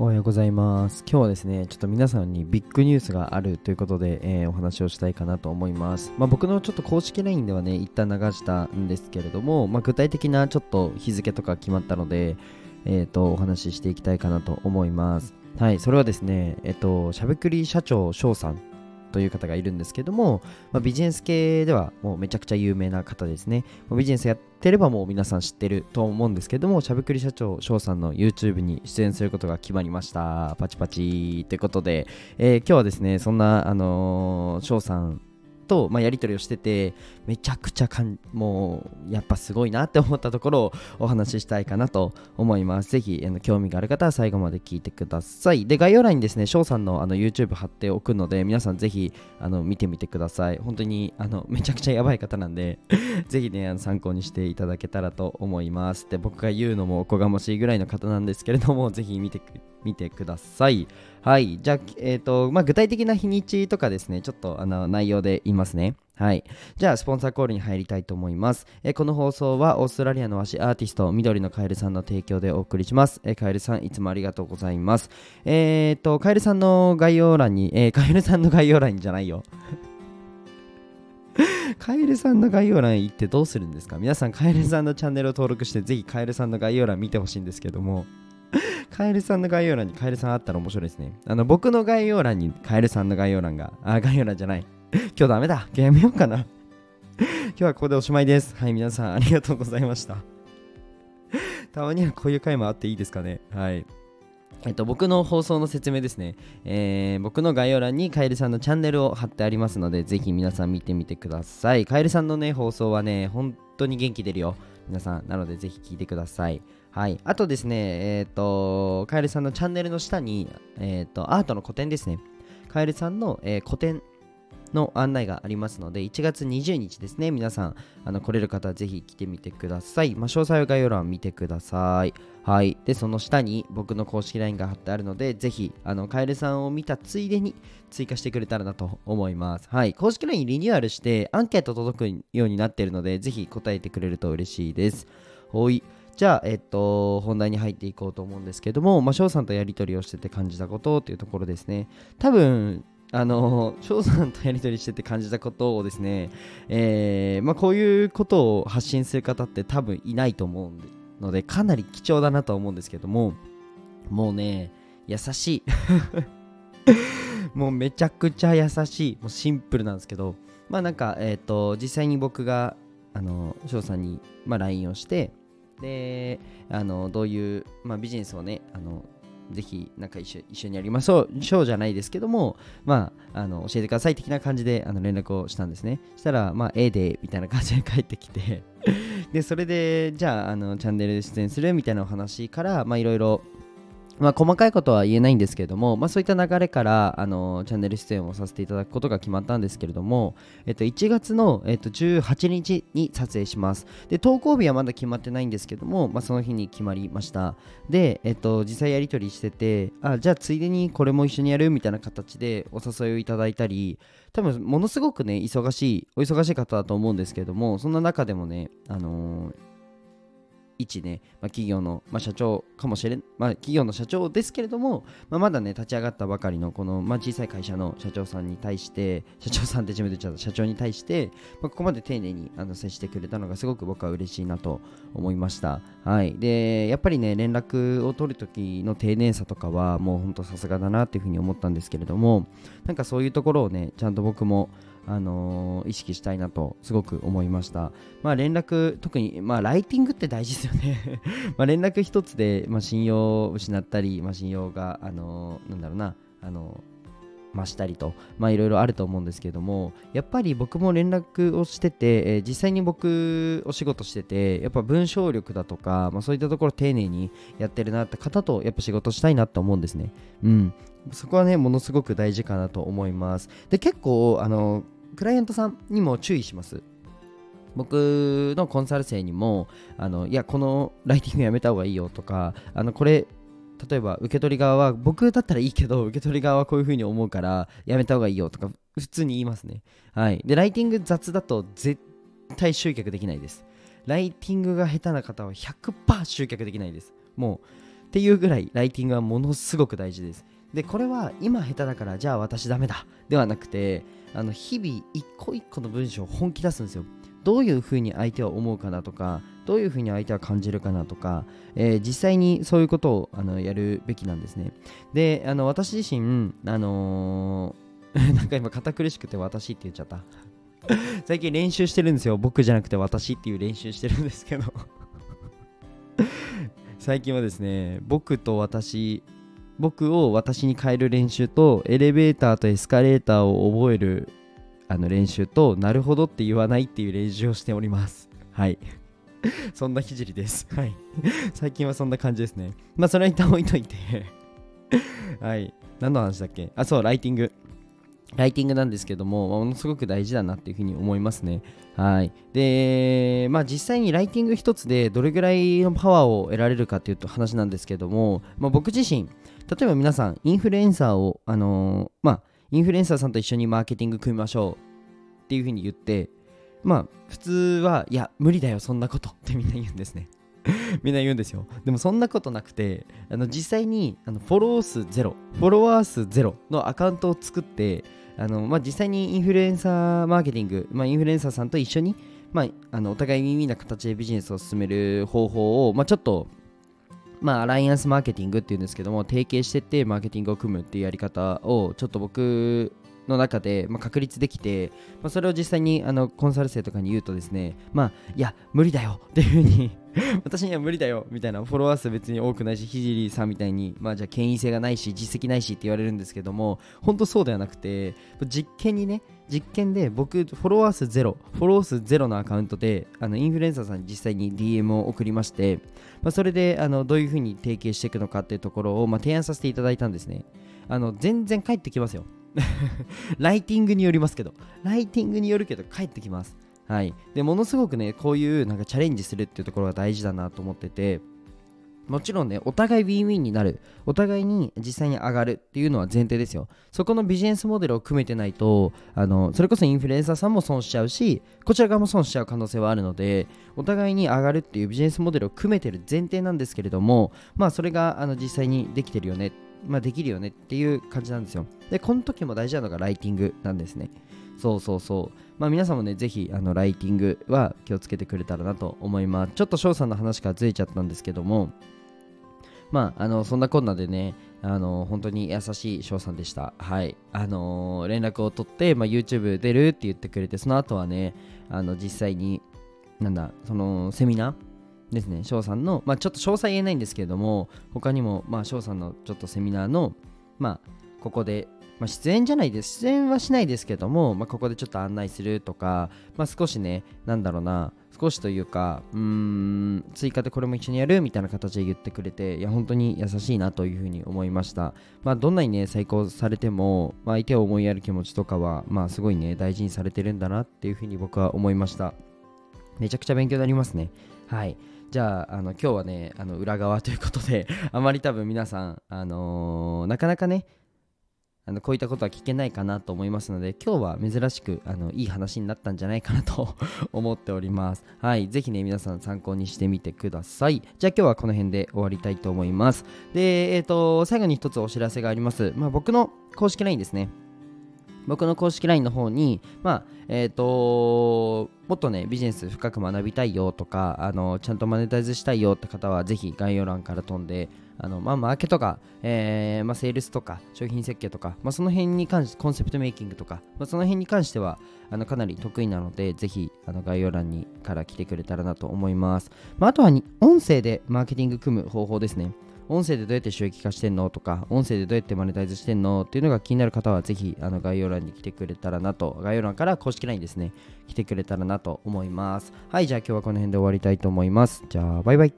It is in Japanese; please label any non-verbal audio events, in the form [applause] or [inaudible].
おはようございます。今日はですね、ちょっと皆さんにビッグニュースがあるということで、えーお話をしたいかなと思います。まあ、僕のちょっと公式 LINE ではね、一旦流したんですけれども、まあ、具体的なちょっと日付とか決まったので、えっ、と、お話ししていきたいかなと思います。はい、それはですね、えっ、と、しゃべくり社長翔さんという方がいるんですけども、まあ、ビジネス系ではもうめちゃくちゃ有名な方ですね。まビジネスやってればもう皆さん知ってると思うんですけども、しゃぶくり社長翔さんの YouTube に出演することが決まりました。パチパチということで、えー今日はですね、そんな、あのー翔さんと、まあ、やり取りをしてて、めちゃくちゃかん、もう、やっぱすごいなって思ったところをお話ししたいかなと思います。ぜひ、あの興味がある方は最後まで聞いてください。で、概要欄にですね、翔さんのあの YouTube 貼っておくので、皆さんぜひ、あの見てみてください。本当に、あの、めちゃくちゃやばい方なんで、[laughs] ぜひね、あの参考にしていただけたらと思います。で、僕が言うのもおこがましいぐらいの方なんですけれども、ぜひ見て見てください。はい。じゃあ、えっ、と、まあ、具体的な日にちとかですね、ちょっとあの内容で言いますね。はい。じゃあ、スポンサーコールに入りたいと思います。えーこの放送はオーストラリアの和紙アーティスト、緑のカエルさんの提供でお送りします。えーカエルさん、いつもありがとうございます。えっ、と、カエルさんの概要欄に、えカエルさんの概要欄じゃないよ。[laughs] カエルさんの概要欄行ってどうするんですか？皆さん、カエルさんのチャンネルを登録して、ぜひカエルさんの概要欄見てほしいんですけども、カエルさんの概要欄にカエルさんあったら面白いですね。あの、僕の概要欄にカエルさんの概要欄が、あ、概要欄じゃない。[laughs] 今日ダメだ。今日やめようかな。[laughs] 今日はここでおしまいです。はい、皆さんありがとうございました。[laughs] たまにはこういう回もあっていいですかね。はい。えっと、僕の放送の説明ですね、えー僕の概要欄にカエルさんのチャンネルを貼ってありますので、ぜひ皆さん見てみてください。カエルさんのね、放送はね、本当に元気出るよ。皆さん、なのでぜひ聞いてください。はい。あとですね、えっ、と、カエルさんのチャンネルの下に、えっ、と、アートの個展ですね。カエルさんの、えー個展の案内がありますので、1月20日ですね。皆さん、あの来れる方はぜひ来てみてください。まあ、詳細は概要欄見てください。はい。で、その下に僕の公式 LINE が貼ってあるので、ぜひ、あの、カエルさんを見たついでに追加してくれたらなと思います。はい。公式 LINE リニューアルして、アンケート届くようになっているので、ぜひ答えてくれると嬉しいです。ほい。じゃあ、えっと、本題に入っていこうと思うんですけども、まあ、翔さんとやり取りをしてて感じたことっていうところですね。多分、あの、翔さんとやり取りしてて感じたことをですね、えーまあ、こういうことを発信する方って多分いないと思うので、かなり貴重だなとは思うんですけども、もうね、優しい。[laughs] もうめちゃくちゃ優しい。もうシンプルなんですけど、まあなんか、えっ、と、実際に僕が、あの、翔さんに、まあ、LINE をして、で、あの、どういう、まあ、ビジネスをね、あの、ぜひ、なんか一緒一緒にやりましょう、しょうじゃないですけども、まあ、あの、教えてください的な感じで、あの、連絡をしたんですね。したら、まあ、A で、みたいな感じで帰ってきて、で、それで、じゃあ、あの、チャンネルで出演するみたいなお話から、ま、いろいろ、まあ、細かいことは言えないんですけれども、まあ、そういった流れからあのチャンネル出演をさせていただくことが決まったんですけれども、えっと、1月の、えっと、18日に撮影します。で投稿日はまだ決まってないんですけども、まあ、その日に決まりました。で、えっと、実際やり取りしててあじゃあついでにこれも一緒にやるみたいな形でお誘いをいただいたり多分ものすごくね忙しいお忙しい方だと思うんですけれどもそんな中でもねあのー一ね、まあ、企業の、まあ、社長かもしれん、まあ、企業の社長ですけれども、まあ、まだね立ち上がったばかりのこの、まあ、小さい会社の社長さんに対して社長さんって自分で言っちゃった社長に対して、まあ、ここまで丁寧にあの接してくれたのがすごく僕は嬉しいなと思いました。はい。でやっぱりね連絡を取る時の丁寧さとかはもうほんとさすがだなっていうふうに思ったんですけれどもなんかそういうところをねちゃんと僕もあのー意識したいなとすごく思いました。まあ連絡、特に、まあライティングって大事ですよね。[laughs] まあ連絡一つで、まあ、信用を失ったり、まあ、信用が、あのーなんだろうな、あのー増したりと、まあいろいろあると思うんですけども、やっぱり僕も連絡をしてて、えー実際に僕お仕事してて、やっぱ文章力だとか、まあそういったところ丁寧にやってるなって方とやっぱ仕事したいなと思うんですね。うん。そこはね、ものすごく大事かなと思います。で、結構、あの、クライアントさんにも注意します。僕のコンサル生にも、あの、いや、このライティングやめた方がいいよとか、あの、これ、例えば受け取り側は、僕だったらいいけど、受け取り側はこういう風に思うから、やめた方がいいよとか、普通に言いますね。はい。で、ライティング雑だと絶対集客できないです。ライティングが下手な方は100%集客できないです。もう、っていうぐらいライティングはものすごく大事ですでこれは今下手だからじゃあ私ダメだ。ではなくてあの日々一個一個の文章を本気出すんですよ。どういうふうに相手は思うかなとかどういうふうに相手は感じるかなとか、えー、実際にそういうことをあのやるべきなんですね。であの私自身あのー、[laughs] なんか今堅苦しくて私って言っちゃった。[laughs] 最近練習してるんですよ。僕じゃなくて私っていう練習してるんですけど。[laughs] 最近はですね僕と私僕を私に変える練習とエレベーターとエスカレーターを覚えるあの練習となるほどって言わないっていう練習をしております。はい。[laughs] そんなひじりですはい。[laughs] 最近はそんな感じですね。まあそれは一旦置いといて。はい。何の話だっけ？あそうライティング。ライティングなんですけども、ものすごく大事だなっていうふうに思いますね。はい。で、まあ実際にライティング一つでどれぐらいのパワーを得られるかっていうと話なんですけども、まあ、僕自身、例えば皆さん、インフルエンサーを、あのー、まあ、インフルエンサーさんと一緒にマーケティング組みましょうっていうふうに言って、まあ、普通は、いや、無理だよ、そんなこと [laughs] ってみんな言うんですね。[laughs] みんな言うんですよ。でもそんなことなくて、あの実際にあのフォロー数ゼロ、フォロワー数ゼロのアカウントを作って、あのまあ、実際にインフルエンサーマーケティング、まあ、インフルエンサーさんと一緒に、まあ、あのお互い耳な形でビジネスを進める方法を、まあ、ちょっとまあ、アライアンスマーケティングっていうんですけども、提携してってマーケティングを組むっていうやり方を、ちょっと僕の中で、まあ、確立できて、まあ、それを実際にあのコンサル生とかに言うとですね、まあ、いや、無理だよっていうふうに [laughs] 私には無理だよみたいな、フォロワー数別に多くないし、ひじりさんみたいに、まあ、じゃあ、権威性がないし、実績ないしって言われるんですけども、本当そうではなくて、実験にね、実験で僕、フォロワー数ゼロ、フォロー数ゼロのアカウントで、あのインフルエンサーさんに実際に DM を送りまして、まあ、それであのどういうふうに提携していくのかっていうところを、まあ、提案させていただいたんですね。あの全然返ってきますよ。ライティングによりますけど、ライティングによるけど帰ってきます。はい。で、ものすごくね、こういうなんかチャレンジするっていうところが大事だなと思ってて、もちろんね、お互いウィンウィンになる。お互いに実際に上がるっていうのは前提ですよ。そこのビジネスモデルを組めてないと、あの、それこそインフルエンサーさんも損しちゃうし、こちら側も損しちゃう可能性はあるので、お互いに上がるっていうビジネスモデルを組めてる前提なんですけれども、まあ、それがあの実際にできてるよねまあ、できるよねっていう感じなんですよ。で、この時も大事なのがライティングなんですね。そうそうそう。まあ皆さんもね、ぜひあのライティングは気をつけてくれたらなと思います。ちょっと翔さんの話からずれちゃったんですけども、まあ、あのそんなこんなでね、あの本当に優しい翔さんでした。はい。あのー、連絡を取って、まあ、YouTube 出るって言ってくれて、その後はね、あの実際に、なんだ、そのセミナーですね、翔さんの、まあ、ちょっと詳細言えないんですけれども、他にも、まあ、翔さんのちょっとセミナーの、まあ、ここで、まあ、出演じゃないです、出演はしないですけども、まあ、ここでちょっと案内するとか、まあ、少しね、なんだろうな、少しというか、うん、追加でこれも一緒にやるみたいな形で言ってくれて、いや、本当に優しいなというふうに思いました。まあ、どんなにね、再考されても、まあ、相手を思いやる気持ちとかは、まあ、すごいね、大事にされてるんだなっていうふうに僕は思いました。めちゃくちゃ勉強になりますね。はい。じゃああの今日はねあの裏側ということで [laughs] あまり多分皆さん、あのー、なかなかねあのこういったことは聞けないかなと思いますので今日は珍しくあのいい話になったんじゃないかなと [laughs] 思っております。はいぜひね皆さん参考にしてみてください。じゃあ今日はこの辺で終わりたいと思います。でえっ、ー、と最後に一つお知らせがあります。まあ僕の公式 LINE ですね。僕の公式 LINE の方に、まあ、え、ー、ともっとね、ビジネス深く学びたいよとか、あのちゃんとマネタイズしたいよって方は、ぜひ概要欄から飛んで、あのまあ、マーケとか、えーまあ、セールスとか、商品設計とか、まあ、その辺に関して、コンセプトメイキングとか、まあ、その辺に関しては、あのかなり得意なので、ぜひあの概要欄にから来てくれたらなと思います。まあ、あとは音声でマーケティング組む方法ですね。音声でどうやって収益化してんの？とか、音声でどうやってマネタイズしてんの？っていうのが気になる方は、ぜひあの概要欄に来てくれたらなと、概要欄から公式 LINE ですね、来てくれたらなと思います。はい、じゃあ今日はこの辺で終わりたいと思います。じゃあ、バイバイ。